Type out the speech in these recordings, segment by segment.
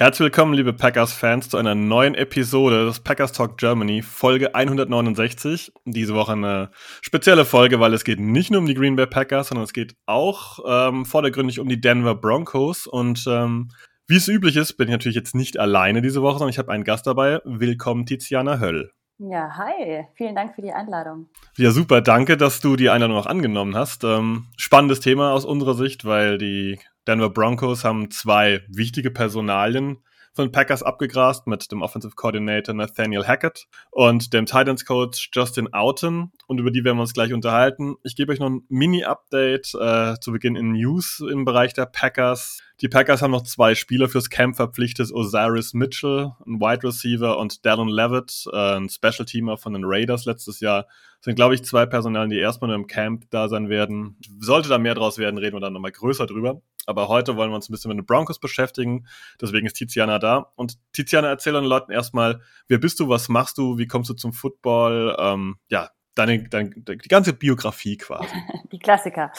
Herzlich willkommen, liebe Packers-Fans, zu einer neuen Episode des Packers Talk Germany, Folge 169. Diese Woche eine spezielle Folge, weil es geht nicht nur um die Green Bay Packers, sondern es geht auch ähm, vordergründig um die Denver Broncos. Und ähm, wie es üblich ist, bin ich natürlich jetzt nicht alleine diese Woche, sondern ich habe einen Gast dabei. Willkommen, Tiziana Höll. Ja, hi. Vielen Dank für die Einladung. Ja, super. Danke, dass du die Einladung auch angenommen hast. Ähm, spannendes Thema aus unserer Sicht, weil die Denver Broncos haben zwei wichtige Personalien von Packers abgegrast mit dem Offensive Coordinator Nathaniel Hackett und dem Titans Coach Justin Outen und über die werden wir uns gleich unterhalten. Ich gebe euch noch ein Mini-Update äh, zu Beginn in News im Bereich der Packers. Die Packers haben noch zwei Spieler fürs Camp verpflichtet. Osiris Mitchell, ein Wide Receiver, und Dallin Levitt, äh, ein Special Teamer von den Raiders letztes Jahr. Das sind, glaube ich, zwei Personalien, die erstmal nur im Camp da sein werden. Sollte da mehr draus werden, reden wir dann nochmal größer drüber. Aber heute wollen wir uns ein bisschen mit den Broncos beschäftigen. Deswegen ist Tiziana da. Und Tiziana, erzähl den Leuten erstmal, wer bist du, was machst du, wie kommst du zum Football? Ähm, ja, deine, deine, die ganze Biografie quasi. Die Klassiker.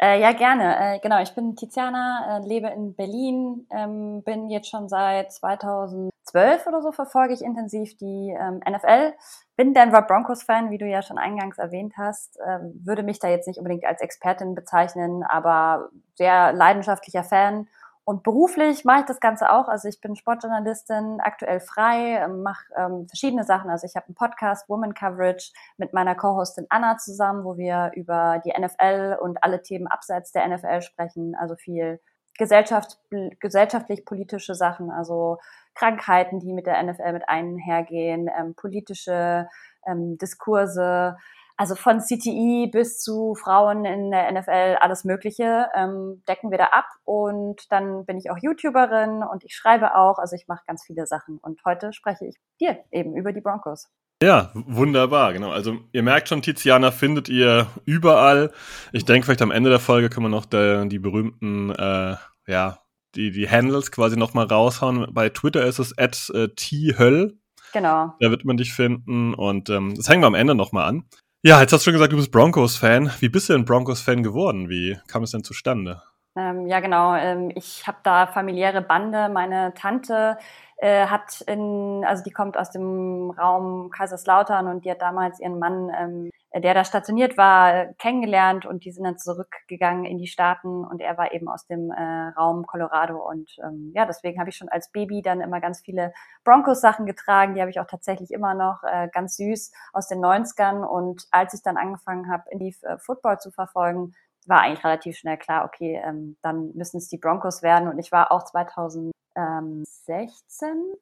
Äh, ja, gerne. Äh, genau, ich bin Tiziana, äh, lebe in Berlin, ähm, bin jetzt schon seit 2012 oder so verfolge ich intensiv die ähm, NFL. Bin Denver Broncos-Fan, wie du ja schon eingangs erwähnt hast. Äh, würde mich da jetzt nicht unbedingt als Expertin bezeichnen, aber sehr leidenschaftlicher Fan und beruflich mache ich das Ganze auch. Also ich bin Sportjournalistin, aktuell frei, ähm, mache ähm, verschiedene Sachen. Also ich habe einen Podcast, Woman Coverage, mit meiner Co-Hostin Anna zusammen, wo wir über die NFL und alle Themen abseits der NFL sprechen. Also viel Gesellschaft, gesellschaftlich-politische Sachen, also Krankheiten, die mit der NFL mit einhergehen, ähm, politische ähm, Diskurse, also von CTI bis zu Frauen in der NFL, alles Mögliche ähm, decken wir da ab. Und dann bin ich auch YouTuberin und ich schreibe auch. Also ich mache ganz viele Sachen. Und heute spreche ich dir eben über die Broncos. Ja, wunderbar, genau. Also ihr merkt schon, Tiziana findet ihr überall. Ich denke, vielleicht am Ende der Folge können wir noch der, die berühmten, äh, ja, die, die Handles quasi nochmal raushauen. Bei Twitter ist es at äh, thöll. Genau. Da wird man dich finden und ähm, das hängen wir am Ende nochmal an. Ja, jetzt hast du schon gesagt, du bist Broncos-Fan. Wie bist du denn Broncos-Fan geworden? Wie kam es denn zustande? Ähm, ja, genau. Ähm, ich habe da familiäre Bande. Meine Tante äh, hat in, also die kommt aus dem Raum Kaiserslautern und die hat damals ihren Mann ähm, der da stationiert war, kennengelernt und die sind dann zurückgegangen in die Staaten und er war eben aus dem äh, Raum Colorado und ähm, ja, deswegen habe ich schon als Baby dann immer ganz viele Broncos-Sachen getragen, die habe ich auch tatsächlich immer noch äh, ganz süß aus den 90ern und als ich dann angefangen habe, in die äh, Football zu verfolgen, war eigentlich relativ schnell klar, okay, ähm, dann müssen es die Broncos werden und ich war auch 2016,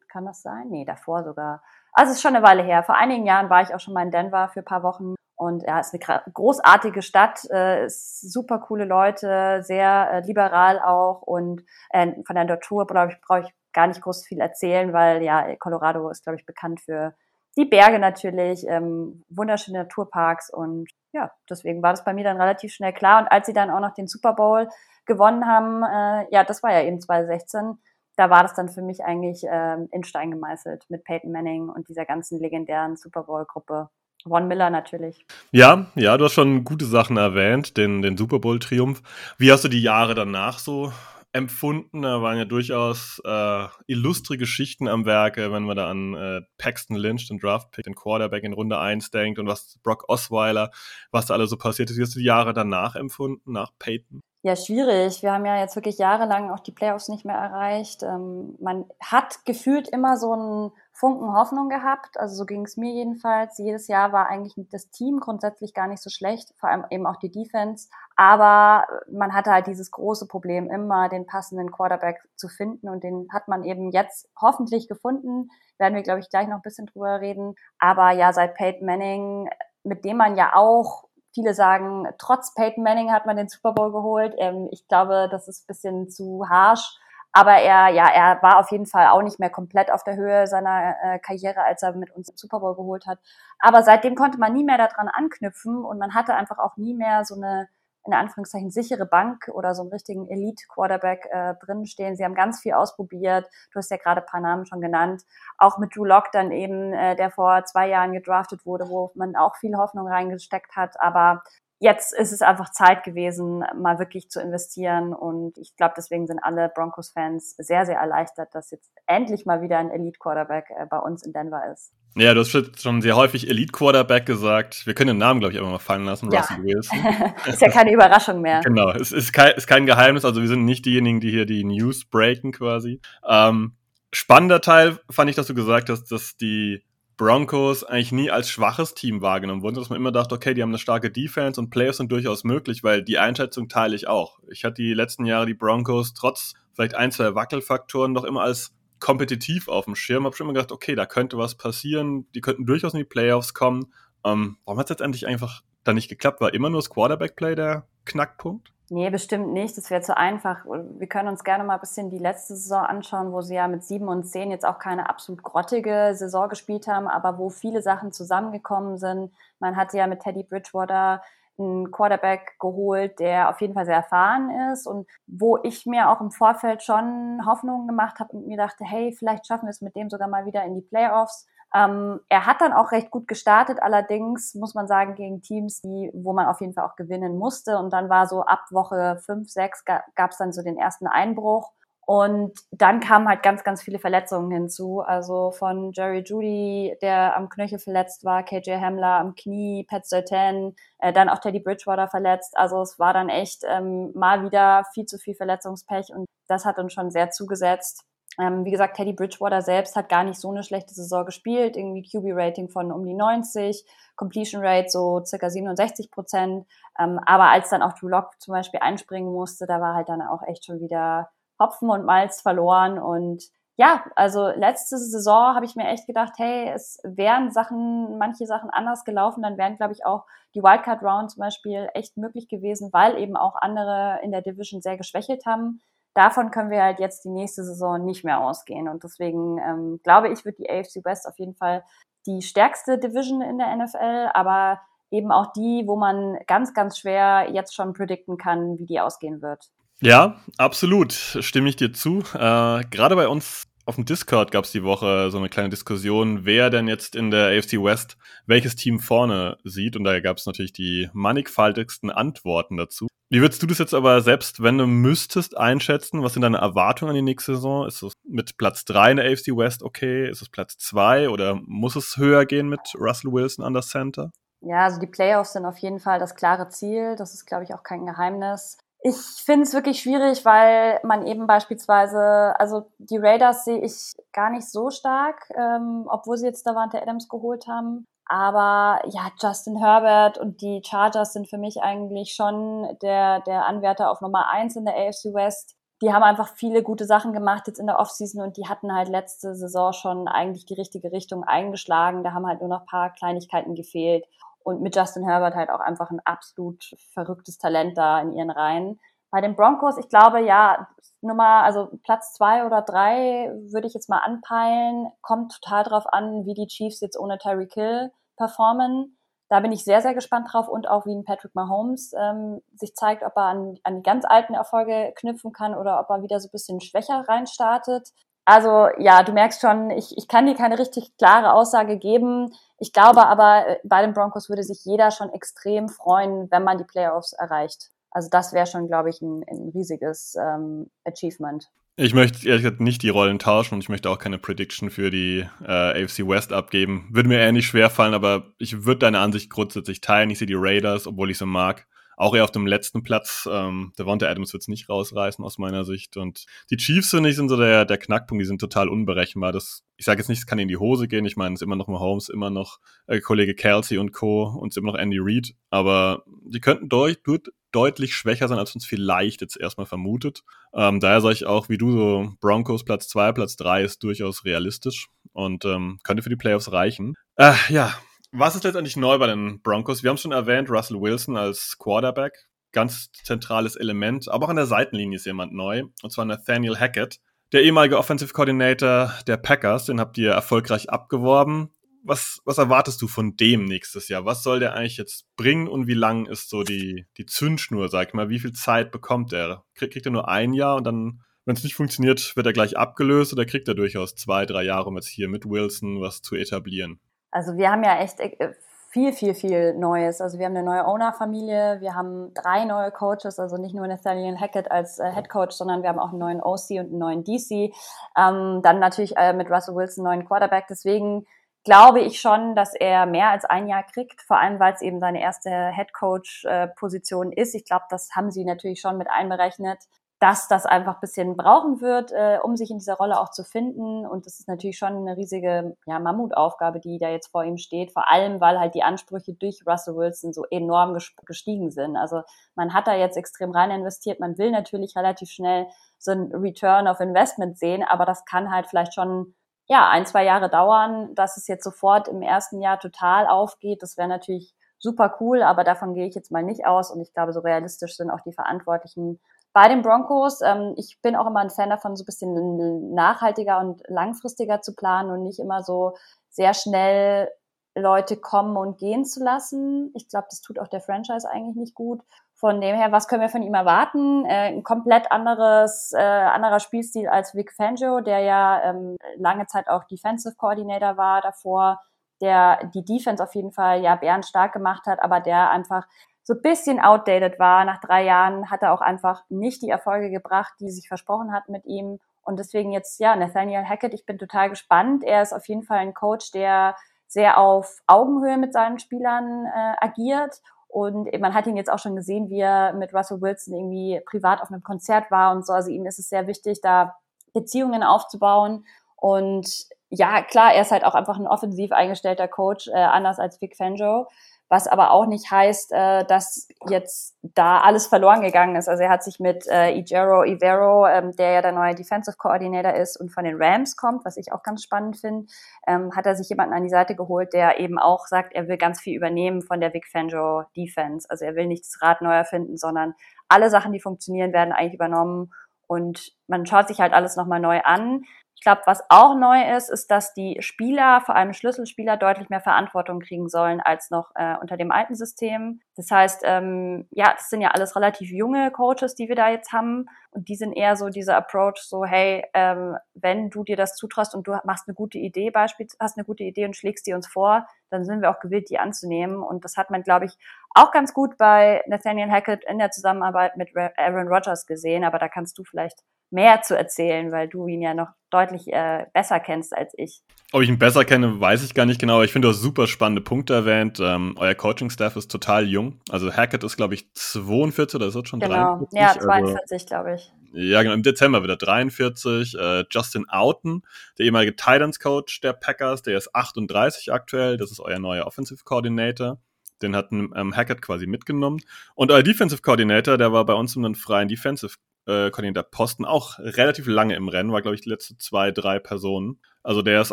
kann das sein? Nee, davor sogar. Also es ist schon eine Weile her. Vor einigen Jahren war ich auch schon mal in Denver für ein paar Wochen und ja, ist eine großartige Stadt, äh, super coole Leute, sehr äh, liberal auch und äh, von der Natur, glaube ich, brauche ich gar nicht groß viel erzählen, weil ja, Colorado ist, glaube ich, bekannt für die Berge natürlich, ähm, wunderschöne Naturparks und ja, deswegen war das bei mir dann relativ schnell klar. Und als sie dann auch noch den Super Bowl gewonnen haben, äh, ja, das war ja eben 2016, da war das dann für mich eigentlich ähm, in Stein gemeißelt mit Peyton Manning und dieser ganzen legendären Super Bowl-Gruppe. Von Miller natürlich. Ja, ja, du hast schon gute Sachen erwähnt, den, den Super Bowl-Triumph. Wie hast du die Jahre danach so empfunden? Da waren ja durchaus äh, illustre Geschichten am Werke, wenn man da an äh, Paxton Lynch, den Draftpick, den Quarterback in Runde 1 denkt und was Brock Osweiler, was da alles so passiert ist. Wie hast du die Jahre danach empfunden, nach Peyton? Ja, schwierig. Wir haben ja jetzt wirklich jahrelang auch die Playoffs nicht mehr erreicht. Ähm, man hat gefühlt immer so einen Funken Hoffnung gehabt. Also so ging es mir jedenfalls. Jedes Jahr war eigentlich das Team grundsätzlich gar nicht so schlecht, vor allem eben auch die Defense. Aber man hatte halt dieses große Problem, immer den passenden Quarterback zu finden. Und den hat man eben jetzt hoffentlich gefunden. Werden wir, glaube ich, gleich noch ein bisschen drüber reden. Aber ja, seit Peyton Manning, mit dem man ja auch Viele sagen, trotz Peyton Manning hat man den Super Bowl geholt. Ähm, ich glaube, das ist ein bisschen zu harsh. Aber er, ja, er war auf jeden Fall auch nicht mehr komplett auf der Höhe seiner äh, Karriere, als er mit uns den Super Bowl geholt hat. Aber seitdem konnte man nie mehr daran anknüpfen und man hatte einfach auch nie mehr so eine in Anführungszeichen sichere Bank oder so einen richtigen Elite-Quarterback äh, drinstehen. Sie haben ganz viel ausprobiert. Du hast ja gerade ein paar Namen schon genannt. Auch mit Drew Lock dann eben, äh, der vor zwei Jahren gedraftet wurde, wo man auch viel Hoffnung reingesteckt hat. Aber jetzt ist es einfach Zeit gewesen, mal wirklich zu investieren. Und ich glaube, deswegen sind alle Broncos-Fans sehr, sehr erleichtert, dass jetzt endlich mal wieder ein Elite-Quarterback äh, bei uns in Denver ist. Ja, du hast schon sehr häufig Elite-Quarterback gesagt. Wir können den Namen, glaube ich, einfach mal fallen lassen, ja. Russell Wilson. ist ja keine Überraschung mehr. Genau, es ist kein, ist kein Geheimnis. Also wir sind nicht diejenigen, die hier die News breaken quasi. Ähm, spannender Teil fand ich, dass du gesagt hast, dass die Broncos eigentlich nie als schwaches Team wahrgenommen wurden, dass man immer dachte, okay, die haben eine starke Defense und Playoffs sind durchaus möglich, weil die Einschätzung teile ich auch. Ich hatte die letzten Jahre die Broncos trotz vielleicht ein, zwei Wackelfaktoren noch immer als kompetitiv auf dem Schirm, habe schon immer gedacht, okay, da könnte was passieren, die könnten durchaus in die Playoffs kommen. Ähm, warum hat es letztendlich einfach da nicht geklappt? War immer nur das Quarterback-Play der Knackpunkt? Nee, bestimmt nicht. Das wäre zu einfach. Wir können uns gerne mal ein bisschen die letzte Saison anschauen, wo sie ja mit sieben und zehn jetzt auch keine absolut grottige Saison gespielt haben, aber wo viele Sachen zusammengekommen sind. Man hatte ja mit Teddy Bridgewater einen Quarterback geholt, der auf jeden Fall sehr erfahren ist und wo ich mir auch im Vorfeld schon Hoffnungen gemacht habe und mir dachte, hey, vielleicht schaffen wir es mit dem sogar mal wieder in die Playoffs. Ähm, er hat dann auch recht gut gestartet, allerdings muss man sagen, gegen Teams, die, wo man auf jeden Fall auch gewinnen musste. Und dann war so ab Woche 5, 6 gab es dann so den ersten Einbruch. Und dann kamen halt ganz, ganz viele Verletzungen hinzu. Also von Jerry Judy, der am Knöchel verletzt war, KJ Hamler am Knie, Pat Sertan, äh, dann auch Teddy Bridgewater verletzt. Also es war dann echt ähm, mal wieder viel zu viel Verletzungspech und das hat uns schon sehr zugesetzt. Ähm, wie gesagt, Teddy Bridgewater selbst hat gar nicht so eine schlechte Saison gespielt. Irgendwie QB-Rating von um die 90, Completion Rate so circa 67 Prozent. Ähm, aber als dann auch Drew Lock zum Beispiel einspringen musste, da war halt dann auch echt schon wieder Hopfen und Malz verloren. Und ja, also letzte Saison habe ich mir echt gedacht, hey, es wären Sachen, manche Sachen anders gelaufen, dann wären, glaube ich, auch die Wildcard Round zum Beispiel echt möglich gewesen, weil eben auch andere in der Division sehr geschwächelt haben davon können wir halt jetzt die nächste Saison nicht mehr ausgehen. Und deswegen ähm, glaube ich, wird die AFC West auf jeden Fall die stärkste Division in der NFL, aber eben auch die, wo man ganz, ganz schwer jetzt schon predikten kann, wie die ausgehen wird. Ja, absolut. Stimme ich dir zu. Äh, Gerade bei uns auf dem Discord gab es die Woche so eine kleine Diskussion, wer denn jetzt in der AFC West welches Team vorne sieht. Und da gab es natürlich die mannigfaltigsten Antworten dazu. Wie würdest du das jetzt aber selbst, wenn du müsstest, einschätzen? Was sind deine Erwartungen an die nächste Saison? Ist es mit Platz 3 in der AFC West okay? Ist es Platz 2 oder muss es höher gehen mit Russell Wilson an das Center? Ja, also die Playoffs sind auf jeden Fall das klare Ziel. Das ist, glaube ich, auch kein Geheimnis. Ich finde es wirklich schwierig, weil man eben beispielsweise, also die Raiders sehe ich gar nicht so stark, ähm, obwohl sie jetzt Davante Adams geholt haben. Aber ja, Justin Herbert und die Chargers sind für mich eigentlich schon der, der Anwärter auf Nummer eins in der AFC West. Die haben einfach viele gute Sachen gemacht jetzt in der Offseason und die hatten halt letzte Saison schon eigentlich die richtige Richtung eingeschlagen. Da haben halt nur noch paar Kleinigkeiten gefehlt. Und mit Justin Herbert halt auch einfach ein absolut verrücktes Talent da in ihren Reihen. Bei den Broncos, ich glaube, ja, Nummer, also Platz zwei oder drei würde ich jetzt mal anpeilen. Kommt total drauf an, wie die Chiefs jetzt ohne Terry Kill performen. Da bin ich sehr, sehr gespannt drauf und auch wie ein Patrick Mahomes ähm, sich zeigt, ob er an, an die ganz alten Erfolge knüpfen kann oder ob er wieder so ein bisschen schwächer reinstartet. Also ja, du merkst schon, ich, ich kann dir keine richtig klare Aussage geben. Ich glaube aber, äh, bei den Broncos würde sich jeder schon extrem freuen, wenn man die Playoffs erreicht. Also das wäre schon, glaube ich, ein, ein riesiges ähm, Achievement. Ich möchte ehrlich gesagt nicht die Rollen tauschen und ich möchte auch keine Prediction für die äh, AFC West abgeben. Würde mir eher nicht schwer fallen, aber ich würde deine Ansicht grundsätzlich teilen. Ich sehe die Raiders, obwohl ich sie mag, auch eher auf dem letzten Platz. Ähm, Devonta Adams wird es nicht rausreißen aus meiner Sicht. Und die Chiefs, finde ich, sind so der, der Knackpunkt. Die sind total unberechenbar. Das, ich sage jetzt nicht, es kann in die Hose gehen. Ich meine, es ist immer noch Mahomes, immer noch äh, Kollege Kelsey und Co. und es ist immer noch Andy Reid. Aber die könnten durch, durch, deutlich schwächer sein, als uns vielleicht jetzt erstmal vermutet. Ähm, daher sage ich auch, wie du so, Broncos Platz 2, Platz 3 ist durchaus realistisch und ähm, könnte für die Playoffs reichen. Äh, ja, was ist letztendlich neu bei den Broncos? Wir haben schon erwähnt, Russell Wilson als Quarterback. ganz zentrales Element. Aber auch an der Seitenlinie ist jemand neu, und zwar Nathaniel Hackett, der ehemalige Offensive Coordinator der Packers. Den habt ihr erfolgreich abgeworben. Was, was erwartest du von dem nächstes Jahr? Was soll der eigentlich jetzt bringen und wie lang ist so die, die Zündschnur, sag ich mal? Wie viel Zeit bekommt er? Krieg, kriegt er nur ein Jahr und dann wenn es nicht funktioniert, wird er gleich abgelöst oder kriegt er durchaus zwei, drei Jahre, um jetzt hier mit Wilson was zu etablieren? Also wir haben ja echt äh, viel, viel, viel Neues. Also wir haben eine neue Owner-Familie, wir haben drei neue Coaches, also nicht nur Nathaniel Hackett als äh, Head Coach, sondern wir haben auch einen neuen OC und einen neuen DC. Ähm, dann natürlich äh, mit Russell Wilson einen neuen Quarterback. Deswegen glaube ich schon, dass er mehr als ein Jahr kriegt, vor allem weil es eben seine erste Head Coach-Position äh, ist. Ich glaube, das haben sie natürlich schon mit einberechnet dass das einfach ein bisschen brauchen wird, äh, um sich in dieser Rolle auch zu finden. Und das ist natürlich schon eine riesige ja, Mammutaufgabe, die da jetzt vor ihm steht. Vor allem, weil halt die Ansprüche durch Russell Wilson so enorm gestiegen sind. Also man hat da jetzt extrem rein investiert. Man will natürlich relativ schnell so ein Return of Investment sehen, aber das kann halt vielleicht schon ja ein, zwei Jahre dauern, dass es jetzt sofort im ersten Jahr total aufgeht. Das wäre natürlich super cool, aber davon gehe ich jetzt mal nicht aus. Und ich glaube, so realistisch sind auch die Verantwortlichen bei den Broncos. Ähm, ich bin auch immer ein Fan davon, so ein bisschen nachhaltiger und langfristiger zu planen und nicht immer so sehr schnell Leute kommen und gehen zu lassen. Ich glaube, das tut auch der Franchise eigentlich nicht gut. Von dem her, was können wir von ihm erwarten? Äh, ein komplett anderes, äh, anderer Spielstil als Vic Fangio, der ja ähm, lange Zeit auch Defensive Coordinator war davor, der die Defense auf jeden Fall ja bärenstark gemacht hat, aber der einfach so ein bisschen outdated war. Nach drei Jahren hat er auch einfach nicht die Erfolge gebracht, die sich versprochen hat mit ihm. Und deswegen jetzt, ja, Nathaniel Hackett, ich bin total gespannt. Er ist auf jeden Fall ein Coach, der sehr auf Augenhöhe mit seinen Spielern äh, agiert. Und man hat ihn jetzt auch schon gesehen, wie er mit Russell Wilson irgendwie privat auf einem Konzert war und so. Also ihm ist es sehr wichtig, da Beziehungen aufzubauen. Und ja, klar, er ist halt auch einfach ein offensiv eingestellter Coach, äh, anders als Vic Fangio was aber auch nicht heißt, äh, dass jetzt da alles verloren gegangen ist. Also er hat sich mit äh, Ijero Ivero, ähm, der ja der neue Defensive Coordinator ist und von den Rams kommt, was ich auch ganz spannend finde, ähm, hat er sich jemanden an die Seite geholt, der eben auch sagt, er will ganz viel übernehmen von der Vic Fangio Defense. Also er will nicht das Rad neu erfinden, sondern alle Sachen, die funktionieren, werden eigentlich übernommen und man schaut sich halt alles nochmal neu an. Ich glaube, was auch neu ist, ist, dass die Spieler, vor allem Schlüsselspieler, deutlich mehr Verantwortung kriegen sollen als noch äh, unter dem alten System. Das heißt, ähm, ja, das sind ja alles relativ junge Coaches, die wir da jetzt haben. Und die sind eher so dieser Approach, so, hey, ähm, wenn du dir das zutraust und du machst eine gute Idee, beispielsweise hast eine gute Idee und schlägst die uns vor, dann sind wir auch gewillt, die anzunehmen. Und das hat man, glaube ich, auch ganz gut bei Nathaniel Hackett in der Zusammenarbeit mit Aaron Rodgers gesehen. Aber da kannst du vielleicht mehr zu erzählen, weil du ihn ja noch deutlich äh, besser kennst als ich. Ob ich ihn besser kenne, weiß ich gar nicht genau. Ich finde, du hast super spannende Punkte erwähnt. Ähm, euer Coaching-Staff ist total jung. Also Hackett ist, glaube ich, 42 oder ist das schon genau. 43? Ja, 42, also, glaube ich. Ja, genau. Im Dezember wieder 43. Äh, Justin Outen, der ehemalige Titans-Coach der Packers, der ist 38 aktuell. Das ist euer neuer Offensive Coordinator. Den hat ähm, Hackett quasi mitgenommen. Und euer Defensive Coordinator, der war bei uns um einen freien Defensive äh, Coordinator Posten auch relativ lange im Rennen, war, glaube ich, die letzten zwei, drei Personen. Also der ist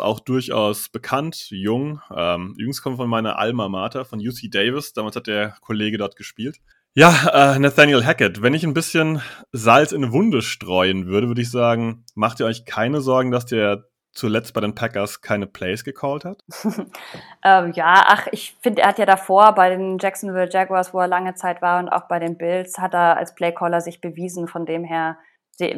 auch durchaus bekannt, jung. Ähm, übrigens kommt von meiner Alma Mater, von UC Davis. Damals hat der Kollege dort gespielt. Ja, äh, Nathaniel Hackett, wenn ich ein bisschen Salz in eine Wunde streuen würde, würde ich sagen, macht ihr euch keine Sorgen, dass der zuletzt bei den Packers keine Plays gecallt hat? ähm, ja, ach, ich finde, er hat ja davor bei den Jacksonville Jaguars, wo er lange Zeit war und auch bei den Bills, hat er als Playcaller sich bewiesen. Von dem her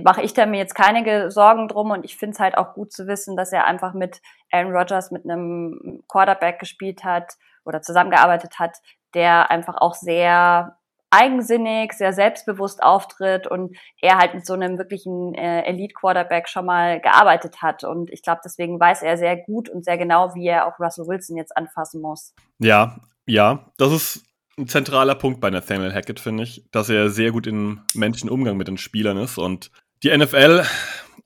mache ich da mir jetzt keine Sorgen drum und ich finde es halt auch gut zu wissen, dass er einfach mit Aaron Rodgers, mit einem Quarterback gespielt hat oder zusammengearbeitet hat, der einfach auch sehr eigensinnig, sehr selbstbewusst auftritt und er halt mit so einem wirklichen äh, Elite-Quarterback schon mal gearbeitet hat. Und ich glaube, deswegen weiß er sehr gut und sehr genau, wie er auch Russell Wilson jetzt anfassen muss. Ja, ja, das ist ein zentraler Punkt bei Nathaniel Hackett, finde ich, dass er sehr gut im Menschenumgang mit den Spielern ist. Und die NFL,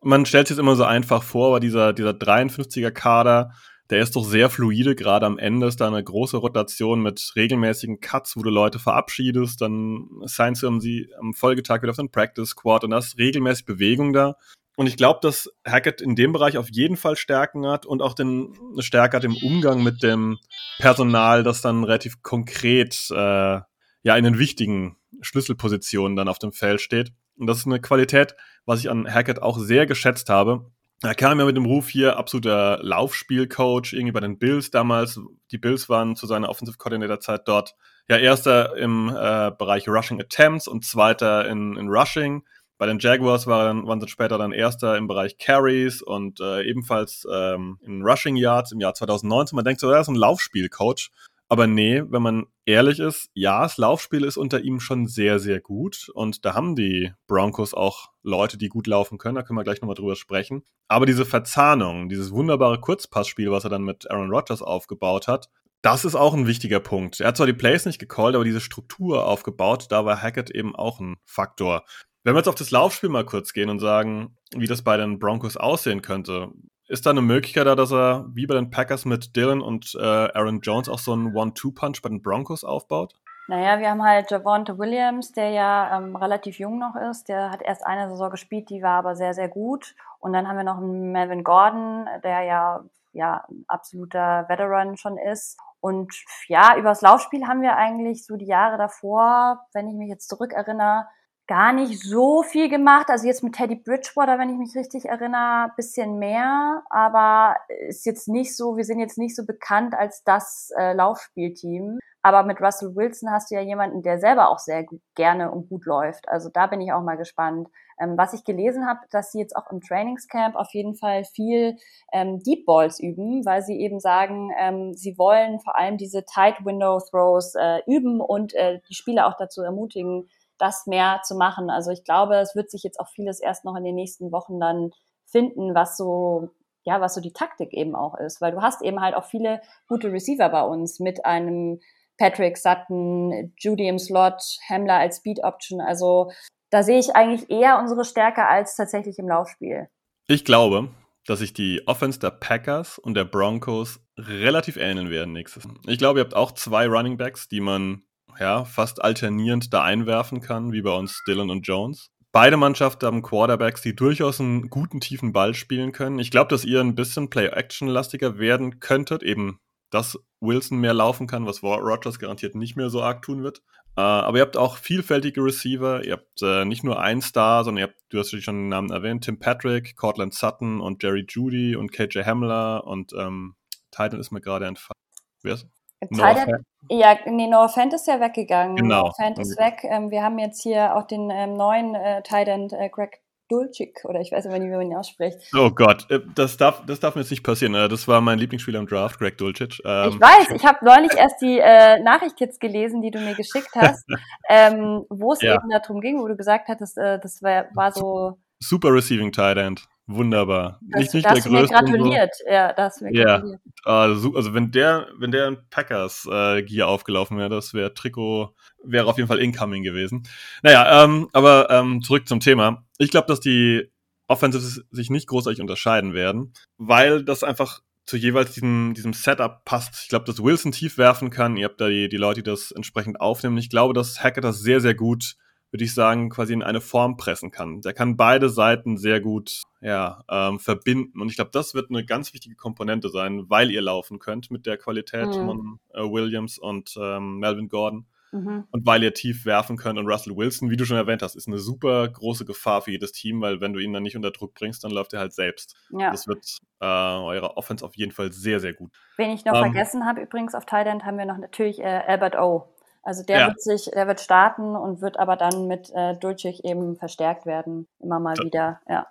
man stellt sich jetzt immer so einfach vor, aber dieser, dieser 53er-Kader, der ist doch sehr fluide. Gerade am Ende ist da eine große Rotation mit regelmäßigen Cuts, wo du Leute verabschiedest. Dann signst du um sie am Folgetag wieder auf den Practice Squad und da ist regelmäßig Bewegung da. Und ich glaube, dass Hackett in dem Bereich auf jeden Fall Stärken hat und auch den, eine Stärke hat im Umgang mit dem Personal, das dann relativ konkret äh, ja in den wichtigen Schlüsselpositionen dann auf dem Feld steht. Und das ist eine Qualität, was ich an Hackett auch sehr geschätzt habe. Er kam ja mit dem Ruf hier absoluter Laufspielcoach, irgendwie bei den Bills damals. Die Bills waren zu seiner Offensive Coordinator Zeit dort ja erster im äh, Bereich Rushing Attempts und zweiter in, in Rushing. Bei den Jaguars waren, waren sie später dann erster im Bereich Carries und äh, ebenfalls ähm, in Rushing Yards im Jahr 2019. Man denkt so, er ist ein Laufspielcoach. Aber nee, wenn man ehrlich ist, ja, das Laufspiel ist unter ihm schon sehr, sehr gut. Und da haben die Broncos auch Leute, die gut laufen können. Da können wir gleich nochmal drüber sprechen. Aber diese Verzahnung, dieses wunderbare Kurzpassspiel, was er dann mit Aaron Rodgers aufgebaut hat, das ist auch ein wichtiger Punkt. Er hat zwar die Plays nicht gecallt, aber diese Struktur aufgebaut, da war Hackett eben auch ein Faktor. Wenn wir jetzt auf das Laufspiel mal kurz gehen und sagen, wie das bei den Broncos aussehen könnte, ist da eine Möglichkeit da, dass er wie bei den Packers mit Dylan und äh, Aaron Jones auch so einen One-Two-Punch bei den Broncos aufbaut? Naja, wir haben halt Javonte Williams, der ja ähm, relativ jung noch ist. Der hat erst eine Saison gespielt, die war aber sehr, sehr gut. Und dann haben wir noch einen Melvin Gordon, der ja, ja ein absoluter Veteran schon ist. Und ja, übers Laufspiel haben wir eigentlich so die Jahre davor, wenn ich mich jetzt zurückerinnere, gar nicht so viel gemacht. Also jetzt mit Teddy Bridgewater, wenn ich mich richtig erinnere, bisschen mehr, aber ist jetzt nicht so, wir sind jetzt nicht so bekannt als das äh, Laufspielteam. Aber mit Russell Wilson hast du ja jemanden, der selber auch sehr gerne und gut läuft. Also da bin ich auch mal gespannt. Ähm, was ich gelesen habe, dass sie jetzt auch im Trainingscamp auf jeden Fall viel ähm, Deep Balls üben, weil sie eben sagen, ähm, sie wollen vor allem diese Tight Window Throws äh, üben und äh, die Spieler auch dazu ermutigen, das mehr zu machen. Also ich glaube, es wird sich jetzt auch vieles erst noch in den nächsten Wochen dann finden, was so ja, was so die Taktik eben auch ist, weil du hast eben halt auch viele gute Receiver bei uns mit einem Patrick Sutton, Judy im Slot, Hamler als Speed Option. Also da sehe ich eigentlich eher unsere Stärke als tatsächlich im Laufspiel. Ich glaube, dass sich die Offense der Packers und der Broncos relativ ähneln werden nächstes. Ich glaube, ihr habt auch zwei Running Backs, die man ja, fast alternierend da einwerfen kann, wie bei uns Dylan und Jones. Beide Mannschaften haben Quarterbacks, die durchaus einen guten tiefen Ball spielen können. Ich glaube, dass ihr ein bisschen Play-Action-lastiger werden könntet, eben dass Wilson mehr laufen kann, was Rogers garantiert nicht mehr so arg tun wird. Äh, aber ihr habt auch vielfältige Receiver. Ihr habt äh, nicht nur einen Star, sondern ihr habt, du hast schon den Namen erwähnt, Tim Patrick, Cortland Sutton und Jerry Judy und KJ Hamler und ähm, Titan ist mir gerade entfallen. Wer ist? Noah ja, nee, Noah Fant ist ja weggegangen. Genau. Noah Fant ist weg. Ähm, wir haben jetzt hier auch den ähm, neuen äh, Titan äh, Greg Dulcik oder ich weiß immer nicht, wie man ihn ausspricht. Oh Gott, äh, das darf, das darf mir jetzt nicht passieren. Äh, das war mein Lieblingsspieler im Draft, Greg Dulcich. Ähm, ich weiß, ich habe neulich erst die äh, Nachricht jetzt gelesen, die du mir geschickt hast, ähm, wo es ja. eben darum ging, wo du gesagt hattest, äh, das war, war so. Super Receiving Tight End. Wunderbar. Das, nicht nicht das der größte. Mir gratuliert. So. Ja, das mir yeah. gratuliert. Also, also wenn der, wenn der in Packers äh, Gear aufgelaufen wäre, das wäre Trikot, wäre auf jeden Fall incoming gewesen. Naja, ähm, aber ähm, zurück zum Thema. Ich glaube, dass die Offensives sich nicht großartig unterscheiden werden, weil das einfach zu jeweils diesem, diesem Setup passt. Ich glaube, dass Wilson tief werfen kann. Ihr habt da die, die Leute, die das entsprechend aufnehmen. Ich glaube, dass Hackett das sehr, sehr gut würde ich sagen, quasi in eine Form pressen kann. Der kann beide Seiten sehr gut ja, ähm, verbinden. Und ich glaube, das wird eine ganz wichtige Komponente sein, weil ihr laufen könnt mit der Qualität mhm. von äh, Williams und ähm, Melvin Gordon. Mhm. Und weil ihr tief werfen könnt und Russell Wilson, wie du schon erwähnt hast, ist eine super große Gefahr für jedes Team, weil wenn du ihn dann nicht unter Druck bringst, dann läuft er halt selbst. Ja. Das wird äh, eure Offense auf jeden Fall sehr, sehr gut. Wen ich noch ähm, vergessen habe, übrigens auf Thailand haben wir noch natürlich äh, Albert O. Also der ja. wird sich, der wird starten und wird aber dann mit äh, Dulcich eben verstärkt werden, immer mal ja. wieder, ja.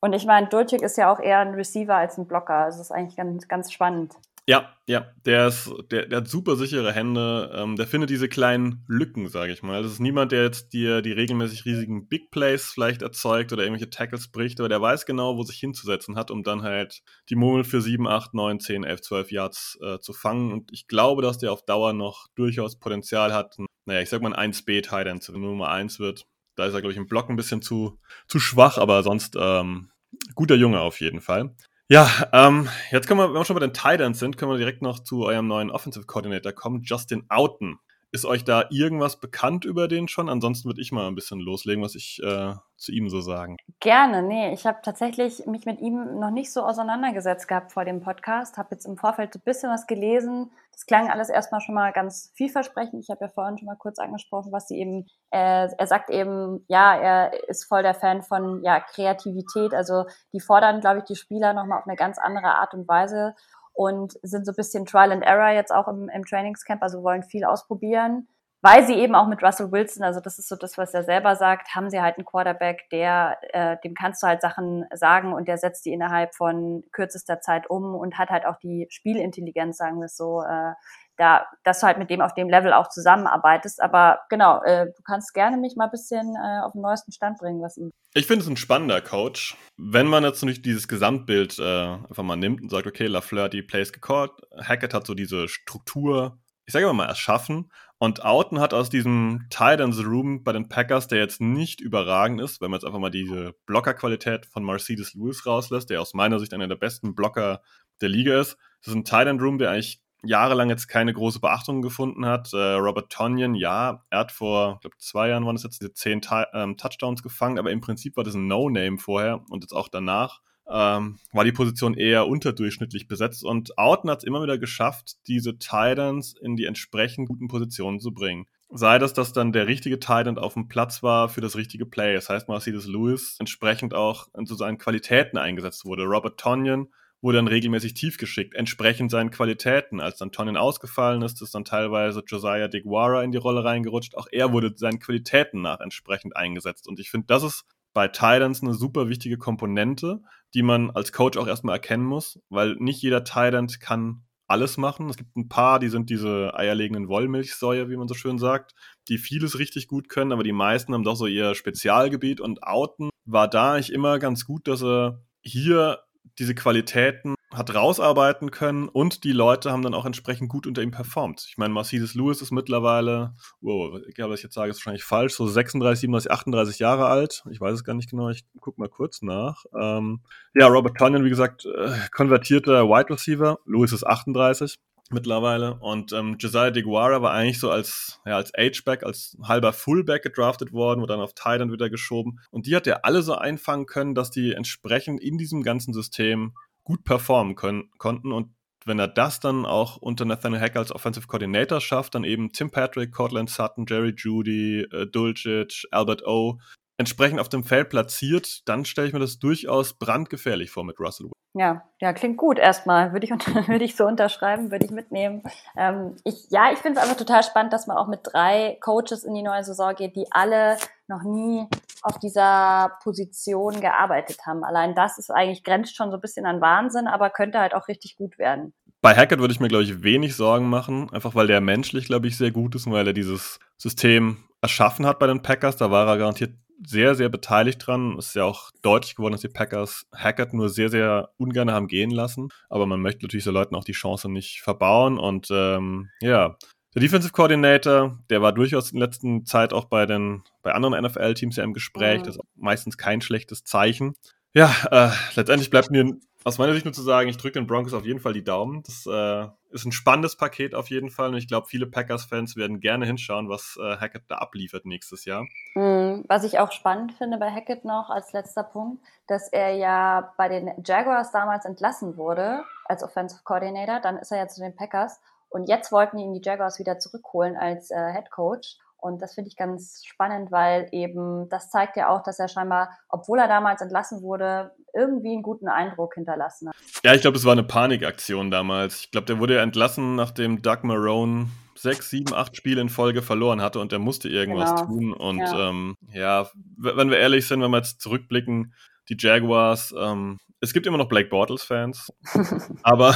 Und ich meine, Dulcich ist ja auch eher ein Receiver als ein Blocker. Also das ist eigentlich ganz, ganz spannend. Ja, ja, der ist, der, der hat super sichere Hände. Ähm, der findet diese kleinen Lücken, sage ich mal. Das ist niemand, der jetzt dir die regelmäßig riesigen Big Plays vielleicht erzeugt oder irgendwelche Tackles bricht, aber der weiß genau, wo sich hinzusetzen hat, um dann halt die Murmel für 7, 8, 9, 10, 11, 12 Yards äh, zu fangen. Und ich glaube, dass der auf Dauer noch durchaus Potenzial hat. Naja, ich sag mal ein 1B Titan, wenn Nummer 1 wird. Da ist er, glaube ich, im Block ein bisschen zu, zu schwach, aber sonst ähm, guter Junge auf jeden Fall. Ja, ähm, jetzt können wir, wenn wir schon bei den Titans sind, können wir direkt noch zu eurem neuen Offensive Coordinator kommen, Justin Outen. Ist euch da irgendwas bekannt über den schon? Ansonsten würde ich mal ein bisschen loslegen, was ich äh, zu ihm so sagen. Gerne, nee. Ich habe tatsächlich mich mit ihm noch nicht so auseinandergesetzt gehabt vor dem Podcast. Habe jetzt im Vorfeld ein bisschen was gelesen. Das klang alles erstmal schon mal ganz vielversprechend. Ich habe ja vorhin schon mal kurz angesprochen, was sie eben, äh, er sagt eben, ja, er ist voll der Fan von ja, Kreativität. Also die fordern, glaube ich, die Spieler nochmal auf eine ganz andere Art und Weise und sind so ein bisschen Trial and Error jetzt auch im, im Trainingscamp, also wollen viel ausprobieren. Weil sie eben auch mit Russell Wilson, also das ist so das, was er selber sagt, haben sie halt einen Quarterback, der, äh, dem kannst du halt Sachen sagen und der setzt die innerhalb von kürzester Zeit um und hat halt auch die Spielintelligenz, sagen wir es so, äh, da, dass du halt mit dem auf dem Level auch zusammenarbeitest. Aber genau, äh, du kannst gerne mich mal ein bisschen äh, auf den neuesten Stand bringen, was. Ich finde es ein spannender Coach. Wenn man jetzt nicht dieses Gesamtbild äh, einfach mal nimmt und sagt, okay, LaFleur die Plays gecallt, Hackett hat so diese Struktur, ich sage mal, erschaffen. Und Outen hat aus diesem Tight Ends Room bei den Packers, der jetzt nicht überragend ist, wenn man jetzt einfach mal diese Blockerqualität von Mercedes Lewis rauslässt, der aus meiner Sicht einer der besten Blocker der Liga ist. Das ist ein Tight End Room, der eigentlich jahrelang jetzt keine große Beachtung gefunden hat. Äh, Robert Tonyan, ja, er hat vor, glaube zwei Jahren waren es jetzt diese zehn ähm, Touchdowns gefangen, aber im Prinzip war das ein No-Name vorher und jetzt auch danach ähm, war die Position eher unterdurchschnittlich besetzt und Outen hat es immer wieder geschafft, diese Titans in die entsprechend guten Positionen zu bringen. Sei das, dass dann der richtige Titan auf dem Platz war für das richtige Play. Das heißt, Mercedes Lewis entsprechend auch zu seinen Qualitäten eingesetzt wurde. Robert Tonyan wurde dann regelmäßig tief geschickt, entsprechend seinen Qualitäten. Als dann Tonin ausgefallen ist, ist dann teilweise Josiah DeGuara in die Rolle reingerutscht. Auch er wurde seinen Qualitäten nach entsprechend eingesetzt. Und ich finde, das ist bei Titans eine super wichtige Komponente, die man als Coach auch erstmal erkennen muss, weil nicht jeder Titan kann alles machen. Es gibt ein paar, die sind diese eierlegenden Wollmilchsäue, wie man so schön sagt, die vieles richtig gut können, aber die meisten haben doch so ihr Spezialgebiet und Outen war da eigentlich immer ganz gut, dass er hier diese Qualitäten hat rausarbeiten können und die Leute haben dann auch entsprechend gut unter ihm performt. Ich meine, Mercedes Lewis ist mittlerweile, wow, ich glaube, was ich jetzt sage, ist wahrscheinlich falsch, so 36, 37, 38 Jahre alt. Ich weiß es gar nicht genau, ich gucke mal kurz nach. Ähm, ja, Robert Tonyan, wie gesagt, äh, konvertierter Wide Receiver. Lewis ist 38 mittlerweile. Und ähm, Josiah DeGuara war eigentlich so als, ja, als H-Back, als halber Fullback gedraftet worden, wurde dann auf Titan wieder geschoben. Und die hat er alle so einfangen können, dass die entsprechend in diesem ganzen System gut performen können, konnten. Und wenn er das dann auch unter Nathaniel Hack als Offensive Coordinator schafft, dann eben Tim Patrick, Cortland Sutton, Jerry Judy, äh, Dulcich, Albert O. entsprechend auf dem Feld platziert, dann stelle ich mir das durchaus brandgefährlich vor mit Russell ja, ja, klingt gut erstmal. Würde ich, würde ich so unterschreiben, würde ich mitnehmen. Ähm, ich, ja, ich finde es einfach total spannend, dass man auch mit drei Coaches in die neue Saison geht, die alle noch nie auf dieser Position gearbeitet haben. Allein das ist eigentlich grenzt schon so ein bisschen an Wahnsinn, aber könnte halt auch richtig gut werden. Bei Hackett würde ich mir, glaube ich, wenig Sorgen machen, einfach weil der menschlich, glaube ich, sehr gut ist und weil er dieses System erschaffen hat bei den Packers. Da war er garantiert sehr, sehr beteiligt dran. Es ist ja auch deutlich geworden, dass die Packers Hackett nur sehr, sehr ungern haben gehen lassen. Aber man möchte natürlich so Leuten auch die Chance nicht verbauen. Und ähm, ja, der Defensive Coordinator, der war durchaus in der letzten Zeit auch bei den bei anderen NFL-Teams ja im Gespräch. Mhm. Das ist meistens kein schlechtes Zeichen. Ja, äh, letztendlich bleibt mir aus meiner Sicht nur zu sagen, ich drücke den Broncos auf jeden Fall die Daumen. Das äh, ist ein spannendes Paket auf jeden Fall. Und ich glaube, viele Packers-Fans werden gerne hinschauen, was äh, Hackett da abliefert nächstes Jahr. Mhm. Was ich auch spannend finde bei Hackett noch als letzter Punkt, dass er ja bei den Jaguars damals entlassen wurde als Offensive Coordinator. Dann ist er ja zu den Packers. Und jetzt wollten ihn die Jaguars wieder zurückholen als äh, Head Coach. Und das finde ich ganz spannend, weil eben das zeigt ja auch, dass er scheinbar, obwohl er damals entlassen wurde, irgendwie einen guten Eindruck hinterlassen hat. Ja, ich glaube, es war eine Panikaktion damals. Ich glaube, der wurde entlassen, nachdem Doug Marone sechs, sieben, acht Spiele in Folge verloren hatte und er musste irgendwas genau. tun. Und ja. Ähm, ja, wenn wir ehrlich sind, wenn wir jetzt zurückblicken, die Jaguars, ähm, es gibt immer noch Blake Bortles-Fans, aber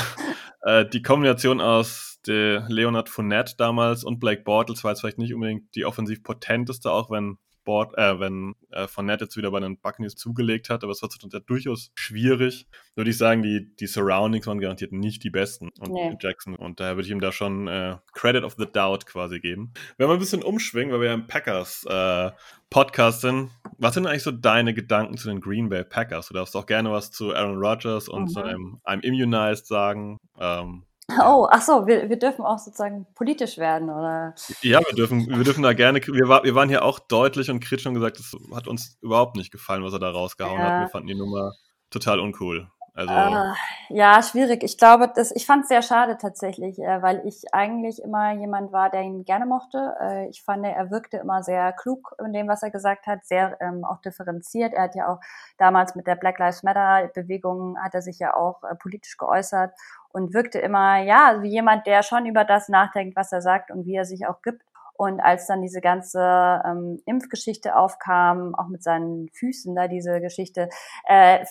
äh, die Kombination aus der Leonard Fournette damals und Blake Bortles war jetzt vielleicht nicht unbedingt die offensiv potenteste, auch wenn Bord, äh, wenn äh, Fournette jetzt wieder bei den Buccaneers zugelegt hat, aber es war ja durchaus schwierig. Würde ich sagen, die, die Surroundings waren garantiert nicht die besten und nee. Jackson. Und daher würde ich ihm da schon äh, Credit of the Doubt quasi geben. Wenn wir ein bisschen umschwingen, weil wir ja im Packers äh, Podcast sind, was sind eigentlich so deine Gedanken zu den Green Bay Packers? Du darfst auch gerne was zu Aaron Rodgers und mhm. zu einem, einem Immunized sagen. Ähm, Oh, ach so, wir, wir dürfen auch sozusagen politisch werden, oder? Ja, wir dürfen, wir dürfen da gerne, wir, war, wir waren hier auch deutlich und kritisch und gesagt, das hat uns überhaupt nicht gefallen, was er da rausgehauen ja. hat. Wir fanden die Nummer total uncool. Also uh, ja, schwierig. Ich glaube, das, ich fand es sehr schade tatsächlich, äh, weil ich eigentlich immer jemand war, der ihn gerne mochte. Äh, ich fand, er wirkte immer sehr klug in dem, was er gesagt hat, sehr ähm, auch differenziert. Er hat ja auch damals mit der Black Lives Matter Bewegung hat er sich ja auch äh, politisch geäußert und wirkte immer ja wie jemand, der schon über das nachdenkt, was er sagt und wie er sich auch gibt. Und als dann diese ganze ähm, Impfgeschichte aufkam, auch mit seinen Füßen da diese Geschichte, äh,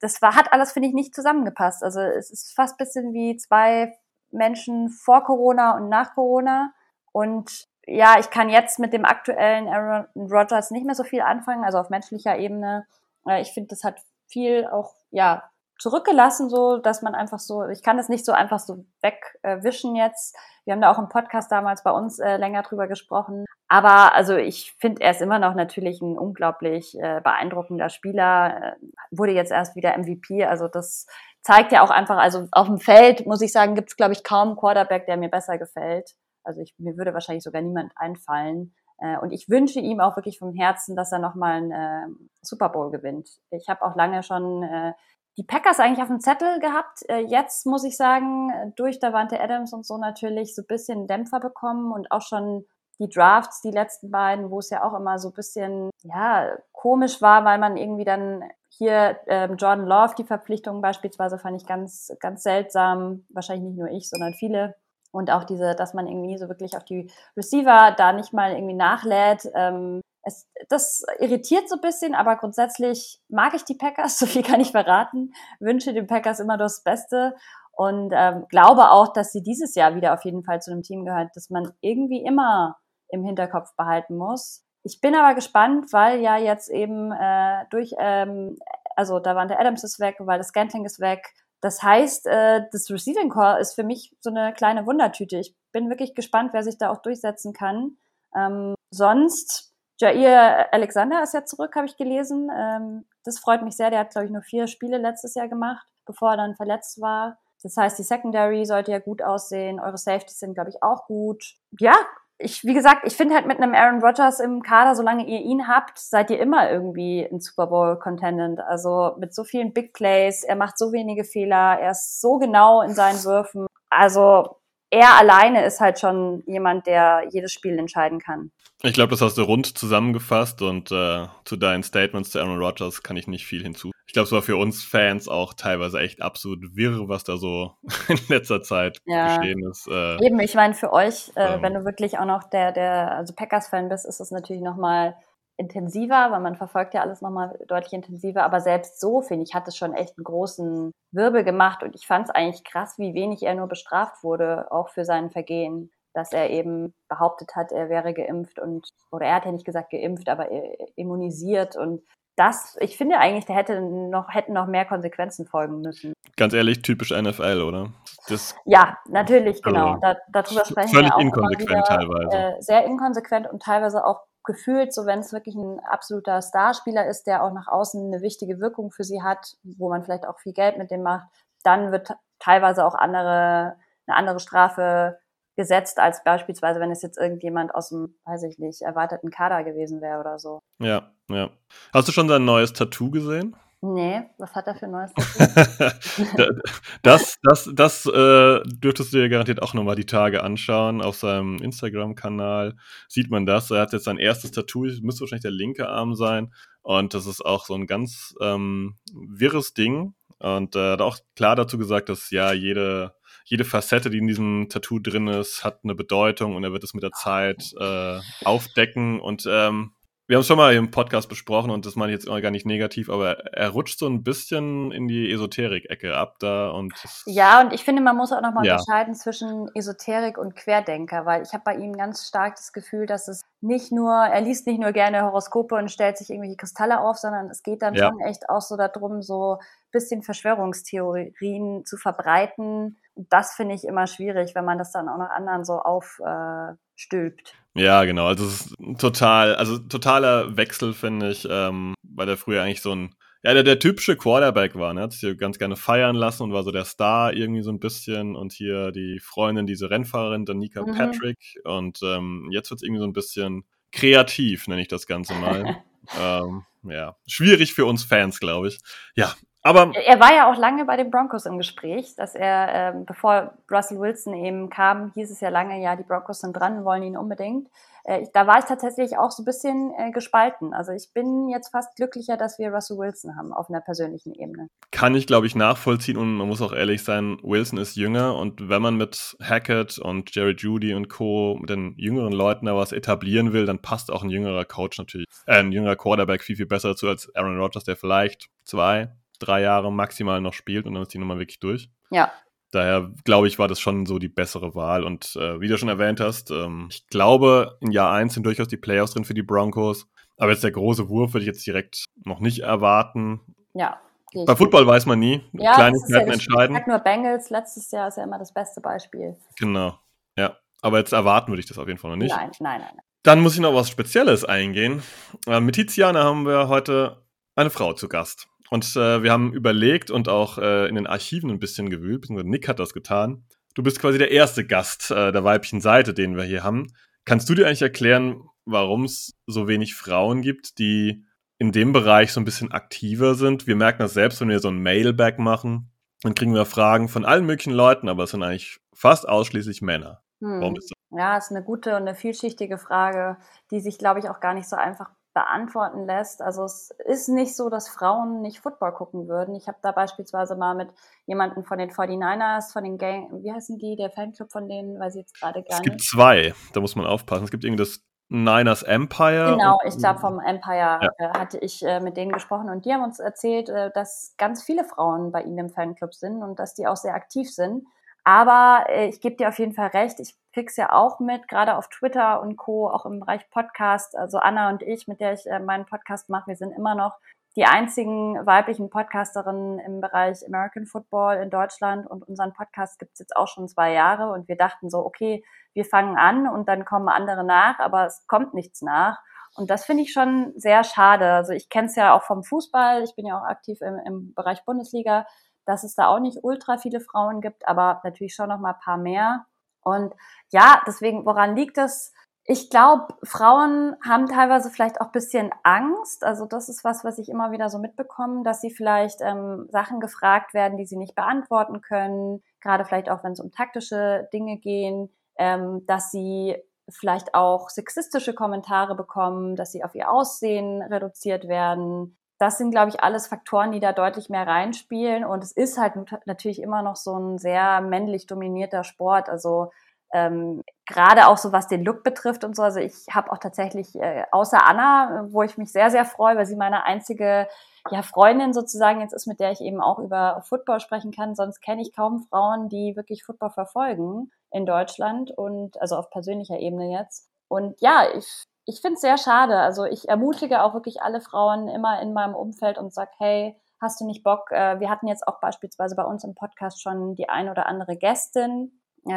das war, hat alles, finde ich, nicht zusammengepasst. Also es ist fast bisschen wie zwei Menschen vor Corona und nach Corona. Und ja, ich kann jetzt mit dem aktuellen Aaron Rodgers nicht mehr so viel anfangen, also auf menschlicher Ebene. Äh, ich finde, das hat viel auch, ja, zurückgelassen, so dass man einfach so, ich kann das nicht so einfach so wegwischen äh, jetzt. Wir haben da auch im Podcast damals bei uns äh, länger drüber gesprochen. Aber also ich finde, er ist immer noch natürlich ein unglaublich äh, beeindruckender Spieler. Äh, wurde jetzt erst wieder MVP. Also das zeigt ja auch einfach, also auf dem Feld, muss ich sagen, gibt es, glaube ich, kaum einen Quarterback, der mir besser gefällt. Also ich, mir würde wahrscheinlich sogar niemand einfallen. Äh, und ich wünsche ihm auch wirklich vom Herzen, dass er nochmal einen äh, Super Bowl gewinnt. Ich habe auch lange schon äh, die Packers eigentlich auf dem Zettel gehabt. Äh, jetzt muss ich sagen, durch Davante Adams und so natürlich so ein bisschen Dämpfer bekommen und auch schon die Drafts, die letzten beiden, wo es ja auch immer so ein bisschen, ja, komisch war, weil man irgendwie dann hier ähm, Jordan Love, die Verpflichtung beispielsweise, fand ich ganz, ganz seltsam. Wahrscheinlich nicht nur ich, sondern viele. Und auch diese, dass man irgendwie so wirklich auf die Receiver da nicht mal irgendwie nachlädt. Ähm, es, das irritiert so ein bisschen, aber grundsätzlich mag ich die Packers, so viel kann ich verraten, wünsche den Packers immer das Beste und ähm, glaube auch, dass sie dieses Jahr wieder auf jeden Fall zu einem Team gehört, das man irgendwie immer im Hinterkopf behalten muss. Ich bin aber gespannt, weil ja jetzt eben äh, durch, ähm, also da war der Adams ist weg, weil das Scantling ist weg. Das heißt, äh, das Receiving Core ist für mich so eine kleine Wundertüte. Ich bin wirklich gespannt, wer sich da auch durchsetzen kann. Ähm, sonst Jair Alexander ist ja zurück, habe ich gelesen. Ähm, das freut mich sehr. Der hat, glaube ich, nur vier Spiele letztes Jahr gemacht, bevor er dann verletzt war. Das heißt, die Secondary sollte ja gut aussehen. Eure Safeties sind, glaube ich, auch gut. Ja, ich, wie gesagt, ich finde halt mit einem Aaron Rodgers im Kader, solange ihr ihn habt, seid ihr immer irgendwie ein Super Bowl Contendant. Also mit so vielen Big Plays, er macht so wenige Fehler, er ist so genau in seinen Würfen. Also er alleine ist halt schon jemand, der jedes Spiel entscheiden kann. Ich glaube, das hast du rund zusammengefasst und äh, zu deinen Statements zu Aaron Rodgers kann ich nicht viel hinzu. Ich glaube, es war für uns Fans auch teilweise echt absolut wirr, was da so in letzter Zeit ja. geschehen ist. Äh, Eben, ich meine, für euch, äh, ähm, wenn du wirklich auch noch der, der, also Packers-Fan bist, ist es natürlich nochmal intensiver, weil man verfolgt ja alles nochmal deutlich intensiver. Aber selbst so, finde ich, hat es schon echt einen großen Wirbel gemacht. Und ich fand es eigentlich krass, wie wenig er nur bestraft wurde, auch für sein Vergehen. Dass er eben behauptet hat, er wäre geimpft und, oder er hat ja nicht gesagt geimpft, aber immunisiert und das, ich finde eigentlich, da hätte noch, hätten noch mehr Konsequenzen folgen müssen. Ganz ehrlich, typisch NFL, oder? Das, ja, natürlich, genau. Also, da, darüber sprechen völlig wir auch inkonsequent wieder, teilweise. Äh, sehr inkonsequent und teilweise auch gefühlt, so wenn es wirklich ein absoluter Starspieler ist, der auch nach außen eine wichtige Wirkung für sie hat, wo man vielleicht auch viel Geld mit dem macht, dann wird teilweise auch andere, eine andere Strafe gesetzt, als beispielsweise, wenn es jetzt irgendjemand aus dem, weiß ich nicht, erweiterten Kader gewesen wäre oder so. Ja, ja. Hast du schon sein neues Tattoo gesehen? Nee, was hat er für ein neues das das, das äh, dürftest du dir garantiert auch nochmal die Tage anschauen. Auf seinem Instagram-Kanal sieht man das. Er hat jetzt sein erstes Tattoo, müsste wahrscheinlich der linke Arm sein. Und das ist auch so ein ganz ähm, wirres Ding. Und er äh, hat auch klar dazu gesagt, dass ja jede, jede Facette, die in diesem Tattoo drin ist, hat eine Bedeutung und er wird es mit der Zeit äh, aufdecken. Und ähm, wir haben es schon mal im Podcast besprochen und das meine ich jetzt gar nicht negativ, aber er rutscht so ein bisschen in die Esoterik-Ecke ab da und ja und ich finde, man muss auch noch mal ja. unterscheiden zwischen Esoterik und Querdenker, weil ich habe bei ihm ganz stark das Gefühl, dass es nicht nur er liest nicht nur gerne Horoskope und stellt sich irgendwelche Kristalle auf, sondern es geht dann ja. schon echt auch so darum, so bisschen Verschwörungstheorien zu verbreiten. Das finde ich immer schwierig, wenn man das dann auch noch anderen so aufstülpt. Äh, ja, genau. Also es ist total, also totaler Wechsel, finde ich, ähm, weil er früher eigentlich so ein, ja, der, der typische Quarterback war, ne? Hat sich ganz gerne feiern lassen und war so der Star irgendwie so ein bisschen. Und hier die Freundin, diese Rennfahrerin, Danica mhm. Patrick. Und ähm, jetzt wird es irgendwie so ein bisschen kreativ, nenne ich das Ganze mal. ähm, ja, schwierig für uns Fans, glaube ich. Ja, aber er war ja auch lange bei den Broncos im Gespräch, dass er, äh, bevor Russell Wilson eben kam, hieß es ja lange, ja, die Broncos sind dran, wollen ihn unbedingt. Äh, ich, da war ich tatsächlich auch so ein bisschen äh, gespalten. Also ich bin jetzt fast glücklicher, dass wir Russell Wilson haben auf einer persönlichen Ebene. Kann ich, glaube ich, nachvollziehen und man muss auch ehrlich sein, Wilson ist jünger und wenn man mit Hackett und Jerry Judy und Co. mit den jüngeren Leuten da was etablieren will, dann passt auch ein jüngerer Coach natürlich, äh, ein jüngerer Quarterback viel, viel besser dazu als Aaron Rodgers, der vielleicht zwei, drei Jahre maximal noch spielt und dann ist die Nummer wirklich durch. Ja. Daher glaube ich, war das schon so die bessere Wahl. Und äh, wie du schon erwähnt hast, ähm, ich glaube, in Jahr 1 sind durchaus die Playoffs drin für die Broncos. Aber jetzt der große Wurf würde ich jetzt direkt noch nicht erwarten. Ja. Bei Football weiß man nie. Ja, Kleinigkeiten ja, entscheiden. Ich sag nur Bengals, letztes Jahr ist ja immer das beste Beispiel. Genau. Ja. Aber jetzt erwarten würde ich das auf jeden Fall noch nicht. Nein, nein, nein. nein. Dann muss ich noch was Spezielles eingehen. Äh, mit Tiziana haben wir heute eine Frau zu Gast. Und äh, wir haben überlegt und auch äh, in den Archiven ein bisschen gewühlt, beziehungsweise Nick hat das getan. Du bist quasi der erste Gast äh, der weiblichen Seite, den wir hier haben. Kannst du dir eigentlich erklären, warum es so wenig Frauen gibt, die in dem Bereich so ein bisschen aktiver sind? Wir merken das selbst, wenn wir so ein Mailback machen. Dann kriegen wir Fragen von allen möglichen Leuten, aber es sind eigentlich fast ausschließlich Männer. Hm. Warum ist das? Ja, ist eine gute und eine vielschichtige Frage, die sich, glaube ich, auch gar nicht so einfach beantworten lässt. Also es ist nicht so, dass Frauen nicht Football gucken würden. Ich habe da beispielsweise mal mit jemandem von den 49ers, von den Gang, wie heißen die, der Fanclub von denen, weil sie jetzt gerade gar nicht. Es gibt zwei, da muss man aufpassen. Es gibt irgendwie das Niners Empire. Genau, ich glaube vom Empire ja. äh, hatte ich äh, mit denen gesprochen und die haben uns erzählt, äh, dass ganz viele Frauen bei ihnen im Fanclub sind und dass die auch sehr aktiv sind. Aber äh, ich gebe dir auf jeden Fall recht, ich krieg's ja auch mit, gerade auf Twitter und Co., auch im Bereich Podcast. Also Anna und ich, mit der ich äh, meinen Podcast mache, wir sind immer noch die einzigen weiblichen Podcasterinnen im Bereich American Football in Deutschland und unseren Podcast gibt's jetzt auch schon zwei Jahre und wir dachten so, okay, wir fangen an und dann kommen andere nach, aber es kommt nichts nach. Und das finde ich schon sehr schade. Also ich kenne es ja auch vom Fußball, ich bin ja auch aktiv im, im Bereich Bundesliga dass es da auch nicht ultra viele Frauen gibt, aber natürlich schon noch mal ein paar mehr. Und ja, deswegen, woran liegt es? Ich glaube, Frauen haben teilweise vielleicht auch bisschen Angst. Also das ist was, was ich immer wieder so mitbekomme, dass sie vielleicht ähm, Sachen gefragt werden, die sie nicht beantworten können. Gerade vielleicht auch, wenn es um taktische Dinge gehen, ähm, dass sie vielleicht auch sexistische Kommentare bekommen, dass sie auf ihr Aussehen reduziert werden, das sind, glaube ich, alles Faktoren, die da deutlich mehr reinspielen. Und es ist halt natürlich immer noch so ein sehr männlich dominierter Sport. Also ähm, gerade auch so was den Look betrifft und so. Also ich habe auch tatsächlich, äh, außer Anna, wo ich mich sehr, sehr freue, weil sie meine einzige ja, Freundin sozusagen jetzt ist, mit der ich eben auch über Football sprechen kann. Sonst kenne ich kaum Frauen, die wirklich Football verfolgen in Deutschland und also auf persönlicher Ebene jetzt. Und ja, ich ich finde es sehr schade. Also ich ermutige auch wirklich alle Frauen immer in meinem Umfeld und sag, hey, hast du nicht Bock? Äh, wir hatten jetzt auch beispielsweise bei uns im Podcast schon die ein oder andere Gästin,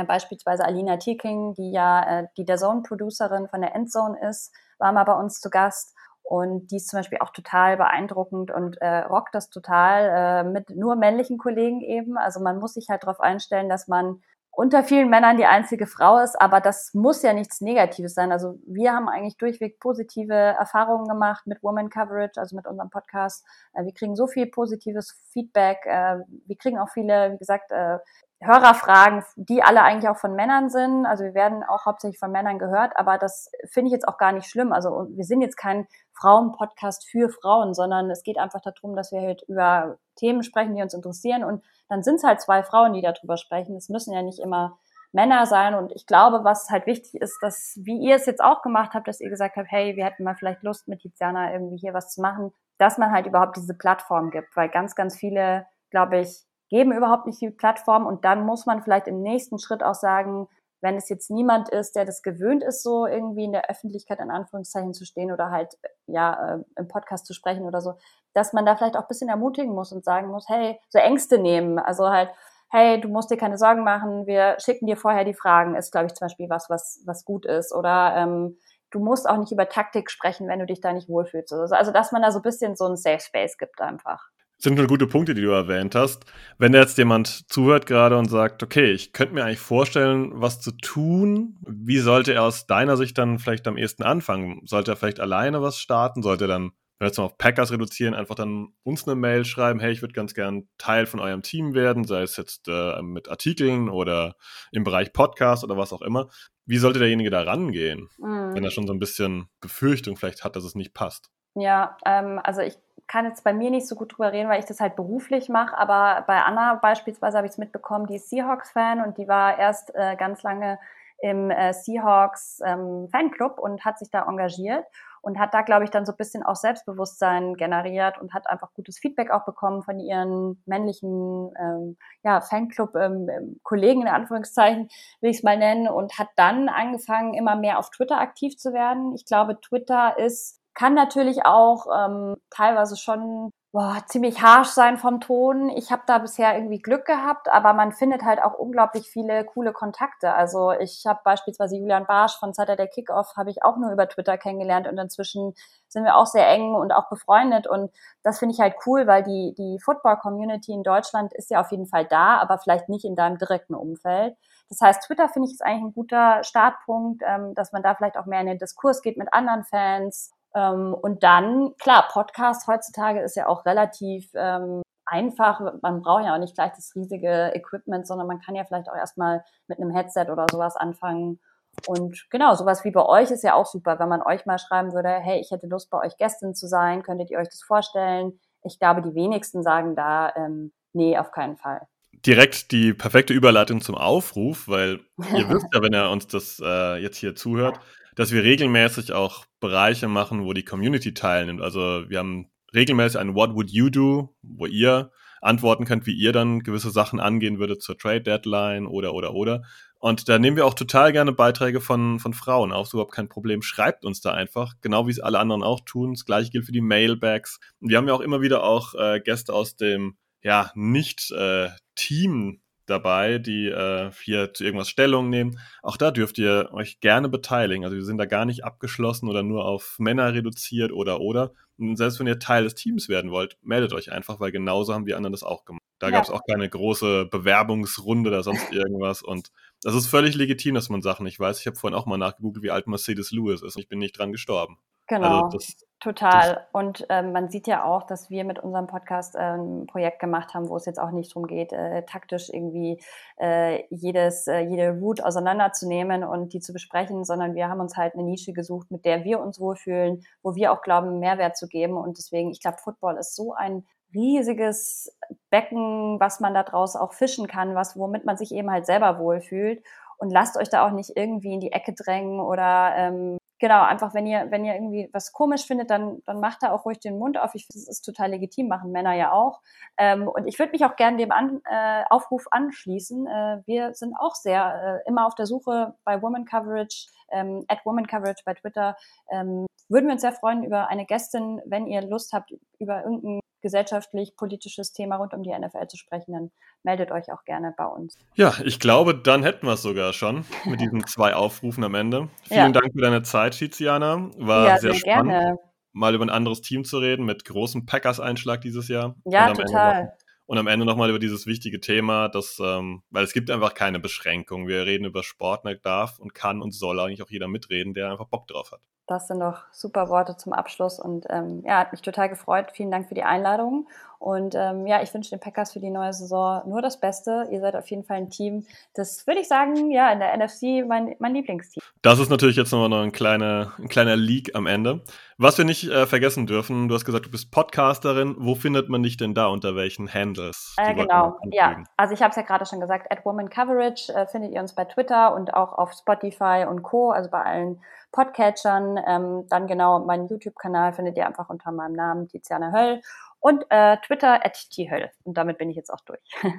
beispielsweise Alina Tieking, die ja äh, die der Zone-Producerin von der Endzone ist, war mal bei uns zu Gast. Und die ist zum Beispiel auch total beeindruckend und äh, rockt das total äh, mit nur männlichen Kollegen eben. Also man muss sich halt darauf einstellen, dass man unter vielen Männern die einzige Frau ist, aber das muss ja nichts Negatives sein. Also wir haben eigentlich durchweg positive Erfahrungen gemacht mit Woman Coverage, also mit unserem Podcast. Äh, wir kriegen so viel positives Feedback. Äh, wir kriegen auch viele, wie gesagt, äh, Hörerfragen, die alle eigentlich auch von Männern sind. Also wir werden auch hauptsächlich von Männern gehört, aber das finde ich jetzt auch gar nicht schlimm. Also wir sind jetzt kein Frauenpodcast für Frauen, sondern es geht einfach darum, dass wir halt über Themen sprechen, die uns interessieren. Und dann sind es halt zwei Frauen, die darüber sprechen. Es müssen ja nicht immer Männer sein. Und ich glaube, was halt wichtig ist, dass, wie ihr es jetzt auch gemacht habt, dass ihr gesagt habt, hey, wir hätten mal vielleicht Lust mit Tiziana irgendwie hier was zu machen, dass man halt überhaupt diese Plattform gibt, weil ganz, ganz viele, glaube ich, geben überhaupt nicht die Plattform. Und dann muss man vielleicht im nächsten Schritt auch sagen, wenn es jetzt niemand ist, der das gewöhnt ist, so irgendwie in der Öffentlichkeit in Anführungszeichen zu stehen oder halt ja äh, im Podcast zu sprechen oder so, dass man da vielleicht auch ein bisschen ermutigen muss und sagen muss, hey, so Ängste nehmen, also halt, hey, du musst dir keine Sorgen machen, wir schicken dir vorher die Fragen, ist glaube ich zum Beispiel was, was was gut ist. Oder ähm, du musst auch nicht über Taktik sprechen, wenn du dich da nicht wohlfühlst. Also, also dass man da so ein bisschen so ein Safe Space gibt einfach sind nur gute Punkte, die du erwähnt hast. Wenn jetzt jemand zuhört gerade und sagt, okay, ich könnte mir eigentlich vorstellen, was zu tun, wie sollte er aus deiner Sicht dann vielleicht am ehesten anfangen? Sollte er vielleicht alleine was starten? Sollte er dann, wenn wir jetzt mal auf Packers reduzieren, einfach dann uns eine Mail schreiben, hey, ich würde ganz gern Teil von eurem Team werden, sei es jetzt äh, mit Artikeln oder im Bereich Podcast oder was auch immer. Wie sollte derjenige da rangehen, mhm. wenn er schon so ein bisschen Befürchtung vielleicht hat, dass es nicht passt? Ja, ähm, also ich kann jetzt bei mir nicht so gut drüber reden, weil ich das halt beruflich mache, aber bei Anna beispielsweise habe ich es mitbekommen, die ist Seahawks-Fan und die war erst äh, ganz lange im äh, Seahawks ähm, Fanclub und hat sich da engagiert und hat da, glaube ich, dann so ein bisschen auch Selbstbewusstsein generiert und hat einfach gutes Feedback auch bekommen von ihren männlichen ähm, ja, Fanclub-Kollegen ähm, in Anführungszeichen, will ich es mal nennen, und hat dann angefangen, immer mehr auf Twitter aktiv zu werden. Ich glaube, Twitter ist kann natürlich auch ähm, teilweise schon boah, ziemlich harsh sein vom Ton. Ich habe da bisher irgendwie Glück gehabt, aber man findet halt auch unglaublich viele coole Kontakte. Also ich habe beispielsweise Julian Barsch von Saturday Kickoff habe ich auch nur über Twitter kennengelernt und inzwischen sind wir auch sehr eng und auch befreundet und das finde ich halt cool, weil die die Football Community in Deutschland ist ja auf jeden Fall da, aber vielleicht nicht in deinem direkten Umfeld. Das heißt, Twitter finde ich ist eigentlich ein guter Startpunkt, ähm, dass man da vielleicht auch mehr in den Diskurs geht mit anderen Fans ähm, und dann, klar, Podcast heutzutage ist ja auch relativ ähm, einfach. Man braucht ja auch nicht gleich das riesige Equipment, sondern man kann ja vielleicht auch erstmal mit einem Headset oder sowas anfangen. Und genau, sowas wie bei euch ist ja auch super, wenn man euch mal schreiben würde, hey, ich hätte Lust, bei euch Gästin zu sein, könntet ihr euch das vorstellen? Ich glaube, die wenigsten sagen da, ähm, nee, auf keinen Fall direkt die perfekte Überleitung zum Aufruf, weil ihr wisst ja, wenn ihr uns das äh, jetzt hier zuhört, dass wir regelmäßig auch Bereiche machen, wo die Community teilnimmt. Also wir haben regelmäßig ein What Would You Do, wo ihr antworten könnt, wie ihr dann gewisse Sachen angehen würdet zur Trade Deadline oder oder oder. Und da nehmen wir auch total gerne Beiträge von, von Frauen auf, so überhaupt kein Problem. Schreibt uns da einfach, genau wie es alle anderen auch tun. Das gleiche gilt für die Mailbags. Wir haben ja auch immer wieder auch äh, Gäste aus dem ja nicht äh, Team dabei, die äh, hier zu irgendwas Stellung nehmen. Auch da dürft ihr euch gerne beteiligen. Also wir sind da gar nicht abgeschlossen oder nur auf Männer reduziert oder oder. Und selbst wenn ihr Teil des Teams werden wollt, meldet euch einfach, weil genauso haben wir anderen das auch gemacht. Da ja. gab es auch keine große Bewerbungsrunde oder sonst irgendwas. Und das ist völlig legitim, dass man Sachen nicht weiß. Ich habe vorhin auch mal nachgegoogelt, wie alt Mercedes Lewis ist. Und ich bin nicht dran gestorben. Genau. Also das, Total. Das und ähm, man sieht ja auch, dass wir mit unserem Podcast äh, ein Projekt gemacht haben, wo es jetzt auch nicht darum geht, äh, taktisch irgendwie äh, jedes, äh, jede Route auseinanderzunehmen und die zu besprechen, sondern wir haben uns halt eine Nische gesucht, mit der wir uns wohlfühlen, wo wir auch glauben, Mehrwert zu geben. Und deswegen, ich glaube, Football ist so ein riesiges Becken, was man daraus auch fischen kann, was, womit man sich eben halt selber wohlfühlt. Und lasst euch da auch nicht irgendwie in die Ecke drängen oder ähm, genau, einfach wenn ihr, wenn ihr irgendwie was komisch findet, dann, dann macht da auch ruhig den Mund auf. Ich finde, das ist total legitim, machen Männer ja auch. Ähm, und ich würde mich auch gerne dem An, äh, Aufruf anschließen. Äh, wir sind auch sehr äh, immer auf der Suche bei Woman Coverage, ähm, at Woman Coverage bei Twitter. Ähm, würden wir uns sehr freuen über eine Gästin, wenn ihr Lust habt, über irgendein gesellschaftlich-politisches Thema rund um die NFL zu sprechen, dann meldet euch auch gerne bei uns. Ja, ich glaube, dann hätten wir es sogar schon mit diesen zwei Aufrufen am Ende. Vielen ja. Dank für deine Zeit, Tiziana. War ja, sehr, sehr spannend, gerne. mal über ein anderes Team zu reden mit großem Packers-Einschlag dieses Jahr. Ja, total. Und am Ende nochmal über dieses wichtige Thema, dass, ähm, weil es gibt einfach keine Beschränkung. Wir reden über Sport, da darf und kann und soll eigentlich auch jeder mitreden, der einfach Bock drauf hat. Das sind doch super Worte zum Abschluss und ähm, ja, hat mich total gefreut. Vielen Dank für die Einladung. Und ähm, ja, ich wünsche den Packers für die neue Saison nur das Beste. Ihr seid auf jeden Fall ein Team, das würde ich sagen, ja, in der NFC mein, mein Lieblingsteam. Das ist natürlich jetzt nochmal noch ein kleiner, ein kleiner Leak am Ende. Was wir nicht äh, vergessen dürfen, du hast gesagt, du bist Podcasterin. Wo findet man dich denn da? Unter welchen Handles? Äh, genau, ja. Also ich habe es ja gerade schon gesagt, at Woman Coverage äh, findet ihr uns bei Twitter und auch auf Spotify und Co., also bei allen Podcatchern. Ähm, dann genau meinen YouTube-Kanal findet ihr einfach unter meinem Namen Tiziana Höll und äh, Twitter at thöll. Und damit bin ich jetzt auch durch.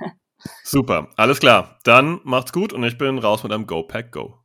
Super, alles klar. Dann macht's gut und ich bin raus mit einem Go Pack Go.